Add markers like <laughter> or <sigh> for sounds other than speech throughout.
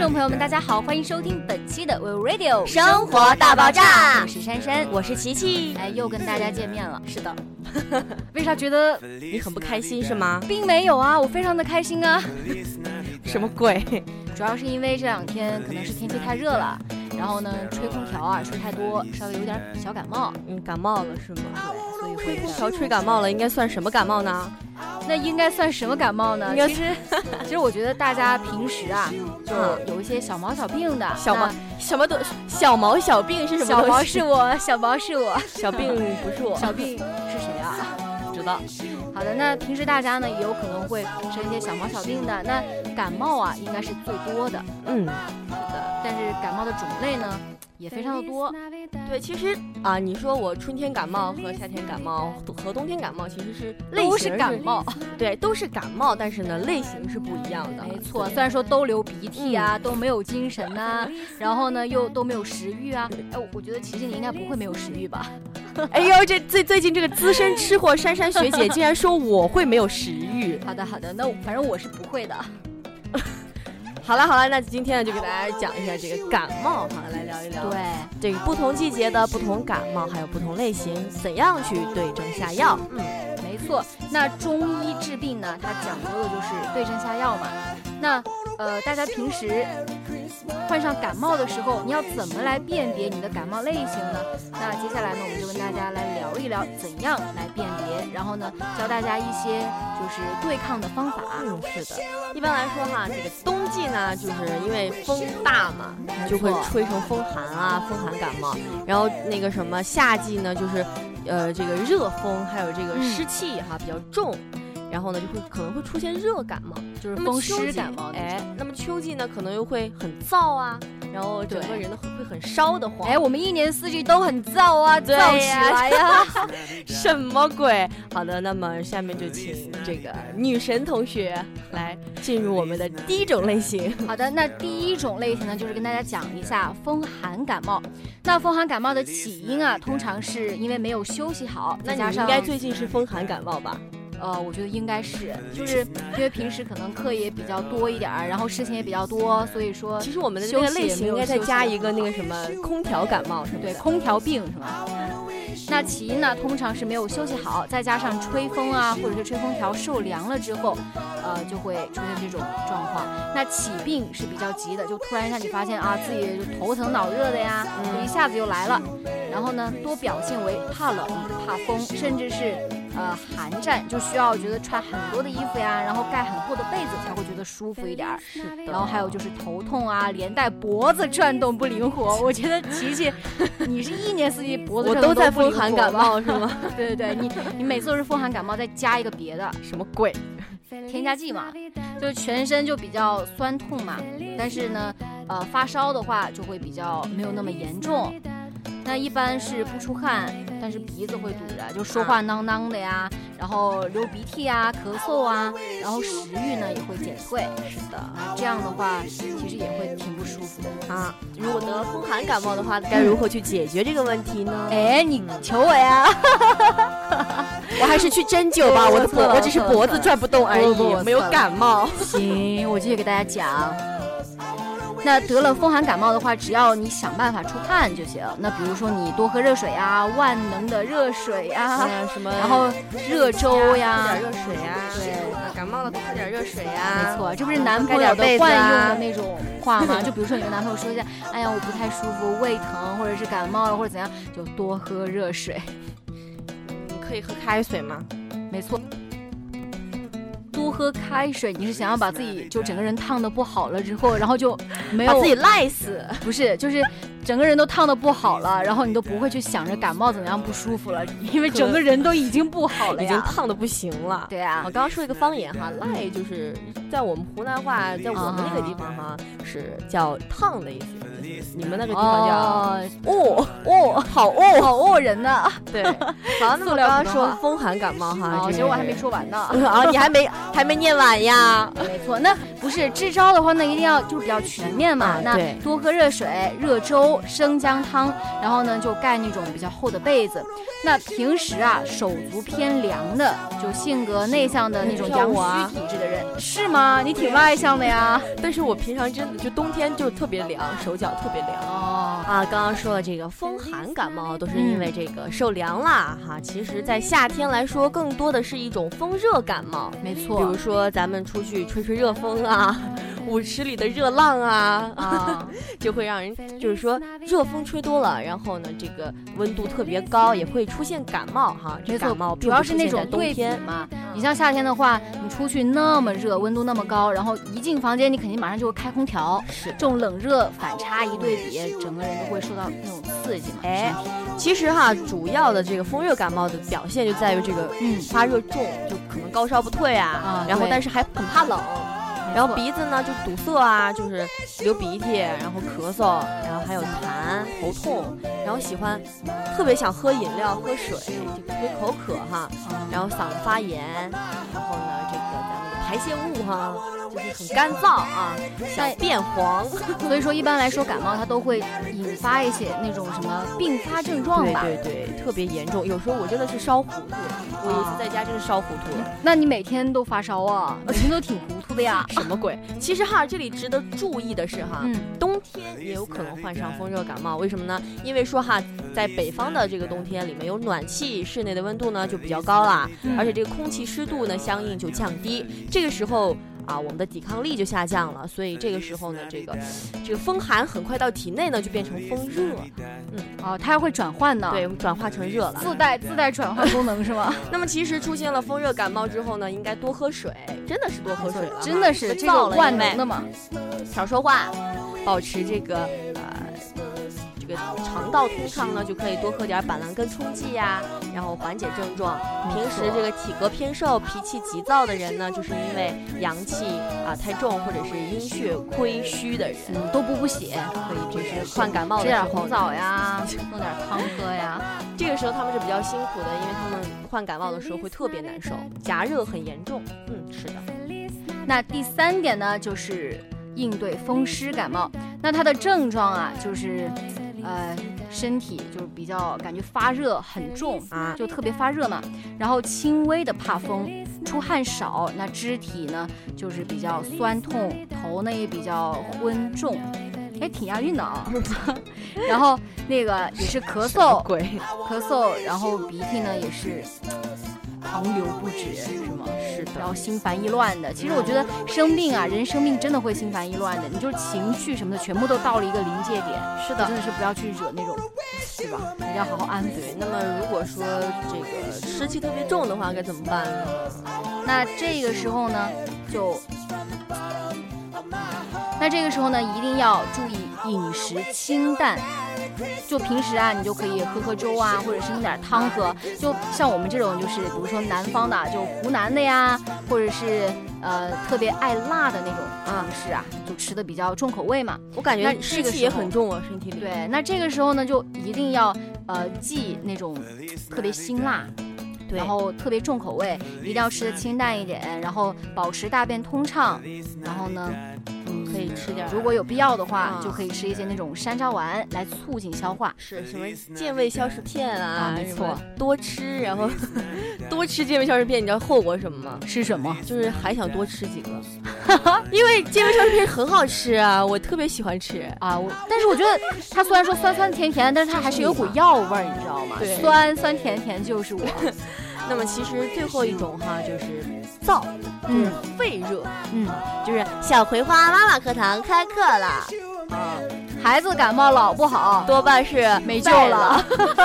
众朋友们，大家好，欢迎收听本期的 We Radio 生活大爆炸我是珊珊，我是琪琪，哎，又跟大家见面了。是的，<laughs> 为啥觉得你很不开心是吗？并没有啊，我非常的开心啊。<laughs> 什么鬼？主要是因为这两天可能是天气太热了，然后呢吹空调啊吹太多，稍微有点小感冒。嗯，感冒了是吗？对，所以会吹空调吹感冒了，应该算什么感冒呢？那应该算什么感冒呢？应该其实，<laughs> 其实我觉得大家平时啊，就有一些小毛小病的，小毛那什么都小毛小病是什么小毛？是我，<laughs> 小毛是我，小病不是我，小病是谁啊？不 <laughs> 知道。好的，那平时大家呢也有可能会生一些小毛小病的，那感冒啊应该是最多的，嗯。但是感冒的种类呢也非常的多，对，其实啊，你说我春天感冒和夏天感冒和冬天感冒其实是类都型是感冒，对，都是感冒，但是呢类型是不一样的。没错。虽然说都流鼻涕啊，都没有精神呐、然后呢又都没有食欲啊，哎，我我觉得琪琪你应该不会没有食欲吧？哎呦，这最最近这个资深吃货珊珊学姐竟然说我会没有食欲。好的好的，那反正我是不会的。好了好了，那今天呢就给大家讲一下这个感冒哈，来聊一聊对，这个不同季节的不同感冒，还有不同类型，怎样去对症下药。嗯，没错。那中医治病呢，它讲究的就是对症下药嘛。那呃，大家平时患上感冒的时候，你要怎么来辨别你的感冒类型呢？那接下来呢，我们就跟大家来聊一聊怎样来辨别，然后呢，教大家一些就是对抗的方法。嗯，是的。一般来说哈，这个冬季呢，就是因为风大嘛，就会吹成风寒啊，风寒感冒。然后那个什么夏季呢，就是呃这个热风，还有这个嗯湿气哈、比较重。然后呢，就会可能会出现热感冒，就是风湿感冒的哎，那么秋季呢，可能又会很燥啊，然后整个人呢会会很烧得慌。哎，我们一年四季都很燥啊，对燥起呀来呀！<laughs> <laughs> 什么鬼？好的，那么下面就请这个女神同学来进入我们的第一种类型。<laughs> 好的，那第一种类型呢，就是跟大家讲一下风寒感冒。那风寒感冒的起因啊，通常是因为没有休息好，那你应再加上该最近是风寒感冒吧？呃，我觉得应该是，就是因为平时可能课也比较多一点儿，然后事情也比较多，所以说其实我们的那个类型应该再加一个那个什么空调感冒什么的。对空调病是吗？那起因呢，通常是没有休息好，再加上吹风啊，或者是吹空调受凉了之后，呃，就会出现这种状况。那起病是比较急的，就突然一下你发现啊，自己就头疼脑热的呀，就一下子就来了。然后呢，多表现为怕冷、怕风，甚至是呃寒战，就需要觉得穿很多的衣服呀，然后盖很厚的被子才会觉得舒服一点儿。是的然后还有就是头痛啊，连带脖子转动不灵活。我觉得琪琪，<laughs> 你是一年四季脖子转动我都在风寒感？冒是吗？<laughs> 对对对，你你每次都是风寒感冒，再加一个别的什么鬼？添加剂嘛，就是全身就比较酸痛嘛。但是呢，呃，发烧的话就会比较没有那么严重。那一般是不出汗，但是鼻子会堵着，就说话囔囔的呀，然后流鼻涕啊、咳嗽啊，然后食欲呢也会减退。是的啊，这样的话其实也会挺不舒服的。啊，如果得了风寒感冒的话，该如何去解决这个问题呢？哎，你求我呀！<laughs> 我还是去针灸吧，我我的脖我只是脖子转不动而已，没有感冒。行，我继续给大家讲。那得了风寒感冒的话，只要你想办法出汗就行。那比如说你多喝热水啊，万能的热水啊，嗯，什么，然后热粥呀喝点，热水呀，对啊感冒了多喝点热水呀，没错，这不是男盖朋友的惯用的那种话吗？就比如说你跟男朋友说一下，哎呀，我不太舒服，胃疼，或者是感冒了，或者怎样，就多喝热水。<laughs> 你可以喝开水吗？没错。多喝开水，你是想要把自己就整个人烫的不好了之后，然后就没有把自己赖死。不是，就是整个人都烫的不好了，然后你都不会去想着感冒怎么样不舒服了，因为整个人都已经不好了已经。烫的不行了。对啊我，刚刚说一个方言哈，赖就是在我们湖南话，在我们那个地方哈是叫烫的意思，你们那个地方叫哦哦哦，好哦。好饿人呢！对，<laughs> 好，那么刚刚说风寒感冒哈，其实我还没说完呢。<laughs> 啊，你还没还没念完呀？<laughs> 没错，那不是支招的话，那一定要就是比较全面嘛。那多喝热水、热粥、生姜汤，然后呢就盖那种比较厚的被子。那平时啊手足偏凉的，就性格内向的那种阳虚体质的人，是吗？你挺外向的呀。但是我平常真的就冬天就特别凉，手脚特别凉。哦啊，刚刚说了这个风寒感冒都是因为这个受凉了哈。其实，在夏天来说，更多的是一种风热感冒。没错，比如说咱们出去吹吹热风啊。舞池里的热浪啊 <laughs> 啊，<laughs> 就会让人就是说热风吹多了，然后呢，这个温度特别高，也会出现感冒哈。这感冒主要是那种冬天嘛。你像夏天的话，你出去那么热，温度那么高，然后一进房间，你肯定马上就会开空调，是这种冷热反差一对比，整个人都会受到那种刺激嘛。哎，其实哈，主要的这个风热感冒的表现就在于这个嗯发热重，就可能高烧不退啊，然后但是还很怕冷。然后鼻子呢就堵塞啊，就是流鼻涕，然后咳嗽，然后还有痰、头痛，然后喜欢特别想喝饮料、喝水，就特别口渴哈，然后嗓子发炎，然后呢这个咱们的排泄物哈。就是很干燥啊，像变黄，所以说一般来说感冒它都会引发一些那种什么并发症状吧？对对对，特别严重。有时候我真的是烧糊涂，我有一次在家真是烧糊涂了。那你每天都发烧啊？每天都挺糊涂的呀？<laughs> 什么鬼？其实哈，这里值得注意的是哈，冬天也有可能患上风热感冒。为什么呢？因为说哈，在北方的这个冬天里面有暖气，室内的温度呢就比较高啦，而且这个空气湿度呢相应就降低。这个时候。啊，我们的抵抗力就下降了，所以这个时候呢，这个这个风寒很快到体内呢，就变成风热。嗯，哦，它还会转换呢，对，转化成热了，自带自带转换功能是吗？<laughs> 那么其实出现了风热感冒之后呢，应该多喝水，真的是多喝水了，真的是这个万能的嘛，少说话，保持这个呃。肠道通畅呢，就可以多喝点板蓝根冲剂呀，然后缓解症状。平时这个体格偏瘦、脾气急躁的人呢，就是因为阳气啊太重，或者是阴血亏虚的人，多补补血，可以就是患感冒的时候吃点红枣呀，<laughs> 弄点汤喝呀。这个时候他们是比较辛苦的，因为他们患感冒的时候会特别难受，夹热很严重。嗯，是的。那第三点呢，就是应对风湿感冒。那它的症状啊，就是。呃，身体就是比较感觉发热很重啊，就特别发热嘛。然后轻微的怕风，出汗少，那肢体呢就是比较酸痛，头呢也比较昏重，哎，挺押韵的啊。<laughs> 然后那个也是咳嗽，鬼咳嗽，然后鼻涕呢也是。狂流不止是吗？是的，然后心烦意乱的。其实我觉得生病啊，人生病真的会心烦意乱的。你就是情绪什么的，全部都到了一个临界点。是的，真的是不要去惹那种，对吧？一定要好好安抚。那么如果说这个湿气特别重的话，该怎么办呢？那这个时候呢，就，那这个时候呢，一定要注意饮食清淡。就平时啊，你就可以喝喝粥啊，或者是弄点汤喝。就像我们这种，就是比如说南方的，就湖南的呀，或者是呃特别爱辣的那种城市啊，就吃的比较重口味嘛。我感觉湿气也很重啊，身体里。对，那这个时候呢，就一定要呃忌那种特别辛辣，然后特别重口味，一定要吃的清淡一点，然后保持大便通畅，然后呢。可以吃点，如果有必要的话，就可以吃一些那种山楂丸来促进消化。是什么健胃消食片啊？没错，多吃，然后 <laughs> 多吃健胃消食片，你知道后果什么吗？是什么？就是还想多吃几个，<laughs> 因为健胃消食片很好吃啊，我特别喜欢吃啊。我但是我觉得它虽然说酸酸甜甜，但是它还是有股药味儿，你知道吗？对，酸酸甜甜就是我。<laughs> 那么其实最后一种哈就是燥，就是肺热，嗯，就是小葵花妈妈课堂开课了啊，孩子感冒老不好，多半是没救了，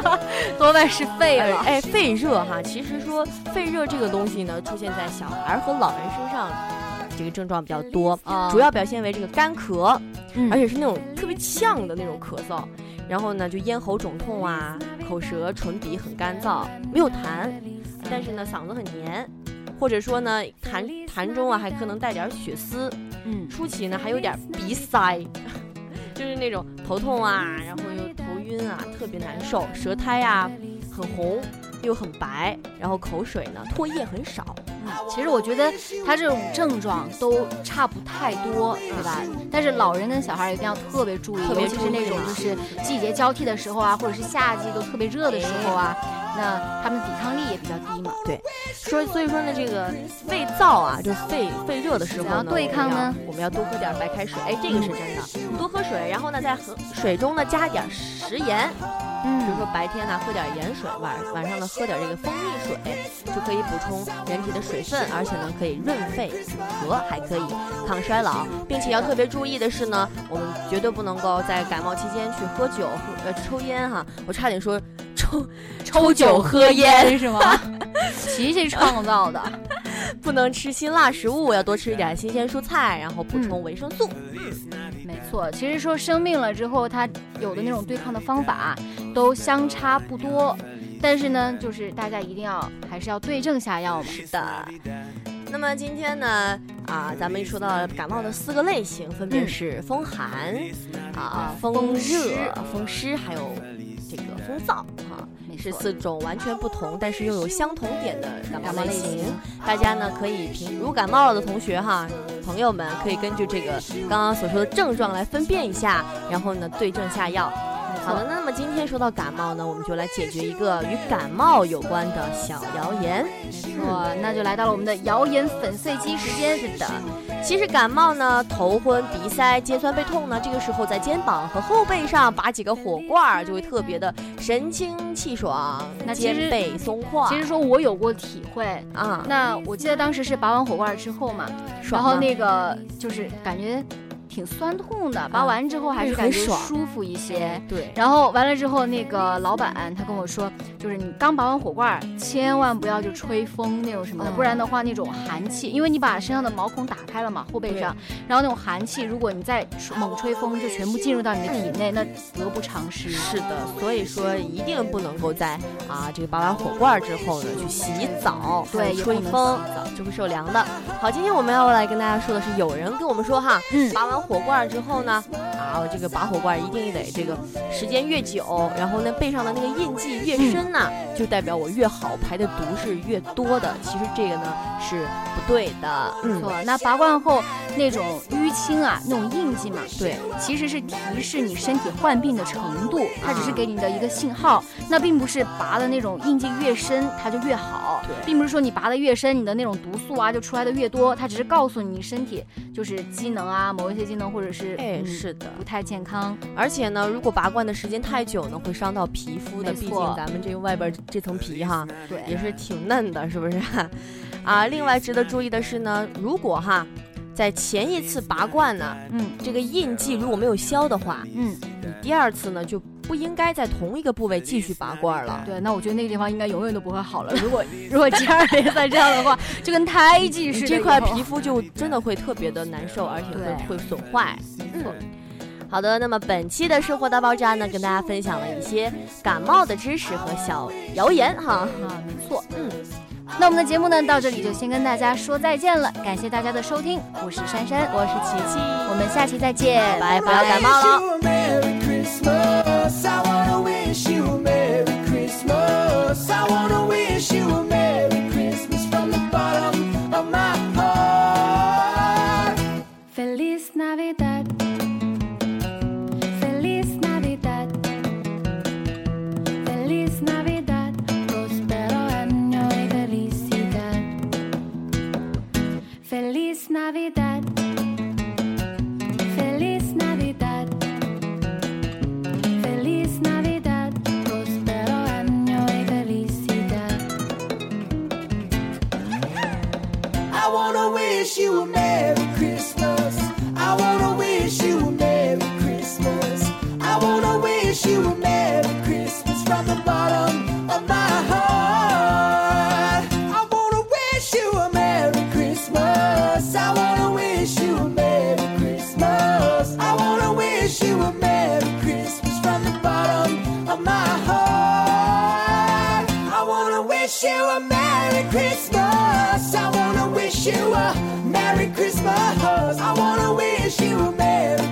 <laughs> 多半是肺了。哎，肺热哈，其实说肺热这个东西呢，出现在小孩和老人身上，这个症状比较多，主要表现为这个干咳，而且是那种特别呛的那种咳嗽，然后呢就咽喉肿痛啊，口舌唇鼻很干燥，没有痰。但是呢，嗓子很黏，或者说呢，痰痰中啊还可能带点血丝，嗯，初期呢还有点鼻塞，<laughs> 就是那种头痛啊，然后又头晕啊，特别难受，舌苔呀很红又很白，然后口水呢唾液很少，其实我觉得他这种症状都差不太多，对吧？但是老人跟小孩一定要特别注意，尤其是那种就是季节交替的时候啊，或者是夏季都特别热的时候啊。那他们抵抗力也比较低嘛。对，说所以说呢，这个肺燥啊，就肺肺热的时候呢，对抗呢，我们要多喝点白开水。哎，这个是真的，多喝水，然后呢，在喝水中呢加点食盐。嗯，比如说白天呢喝点盐水，晚晚上呢喝点这个蜂蜜水，就可以补充人体的水分，而且呢可以润肺止咳，还可以抗衰老，并且要特别注意的是呢，我们绝对不能够在感冒期间去喝酒、喝呃抽烟哈。我差点说。抽抽酒喝烟是吗？<laughs> 琪琪创造的，<laughs> 不能吃辛辣食物，要多吃一点新鲜蔬菜，然后补充维生素。没错，其实说生病了之后，他有的那种对抗的方法都相差不多，但是呢，就是大家一定要还是要对症下药嘛。是的。那么今天呢，啊，咱们一说到感冒的四个类型，分别是风寒、啊风热、风湿，还有。这个风燥哈，是四种完全不同，但是又有相同点的感冒类型。大家呢可以凭如感冒了的同学哈，朋友们可以根据这个刚刚所说的症状来分辨一下，然后呢对症下药。好的，那么今天说到感冒呢，我们就来解决一个与感冒有关的小谣言。没错，那就来到了我们的谣言粉碎机时间。是的，其实感冒呢，头昏、鼻塞、肩酸背痛呢，这个时候在肩膀和后背上拔几个火罐儿，就会特别的神清气爽，那肩背松垮。其实说我有过体会啊，那我记得当时是拔完火罐之后嘛，然后那个就是感觉。挺酸痛的，拔完之后还是感觉舒服一些。对，然后完了之后，那个老板他跟我说，就是你刚拔完火罐，千万不要就吹风那种什么的，不然的话那种寒气，因为你把身上的毛孔打开了嘛，后背上，然后那种寒气，如果你再猛吹风，就全部进入到你的体内，那得不偿失。是的，所以说一定不能够在啊这个拔完火罐之后呢去洗澡，对，吹风就会受凉的。好，今天我们要来跟大家说的是，有人跟我们说哈，嗯，拔完。火罐之后呢，啊，这个拔火罐一定得这个时间越久，然后呢背上的那个印记越深呢，就代表我越好，排的毒是越多的。其实这个呢是不对的。嗯错，那拔罐后那种淤青啊，那种印记嘛，对，其实是提示你身体患病的程度，它只是给你的一个信号。那并不是拔的那种印记越深它就越好，并不是说你拔的越深，你的那种毒素啊就出来的越多，它只是告诉你身体就是机能啊，某一些机。能或者是哎，是的，不太健康。而且呢，如果拔罐的时间太久呢，会伤到皮肤的。毕竟咱们这个外边这层皮哈，对，也是挺嫩的，是不是？啊，另外值得注意的是呢，如果哈，在前一次拔罐呢，嗯，这个印记如果没有消的话，嗯，你第二次呢就。不应该在同一个部位继续拔罐了。对，那我觉得那个地方应该永远都不会好了。如果 <laughs> 如果接二连三这样的话，<laughs> 就跟胎记似的，这块皮肤就真的会特别的难受，而且会会损坏。嗯。好的，那么本期的生活大爆炸呢，跟大家分享了一些感冒的知识和小谣言哈。啊，没错。嗯。那我们的节目呢，到这里就先跟大家说再见了。感谢大家的收听，我是珊珊，我是琪琪，我们下期再见，拜拜，不要感冒了。Navidad. Wish you a Merry Christmas. I wanna wish you a Merry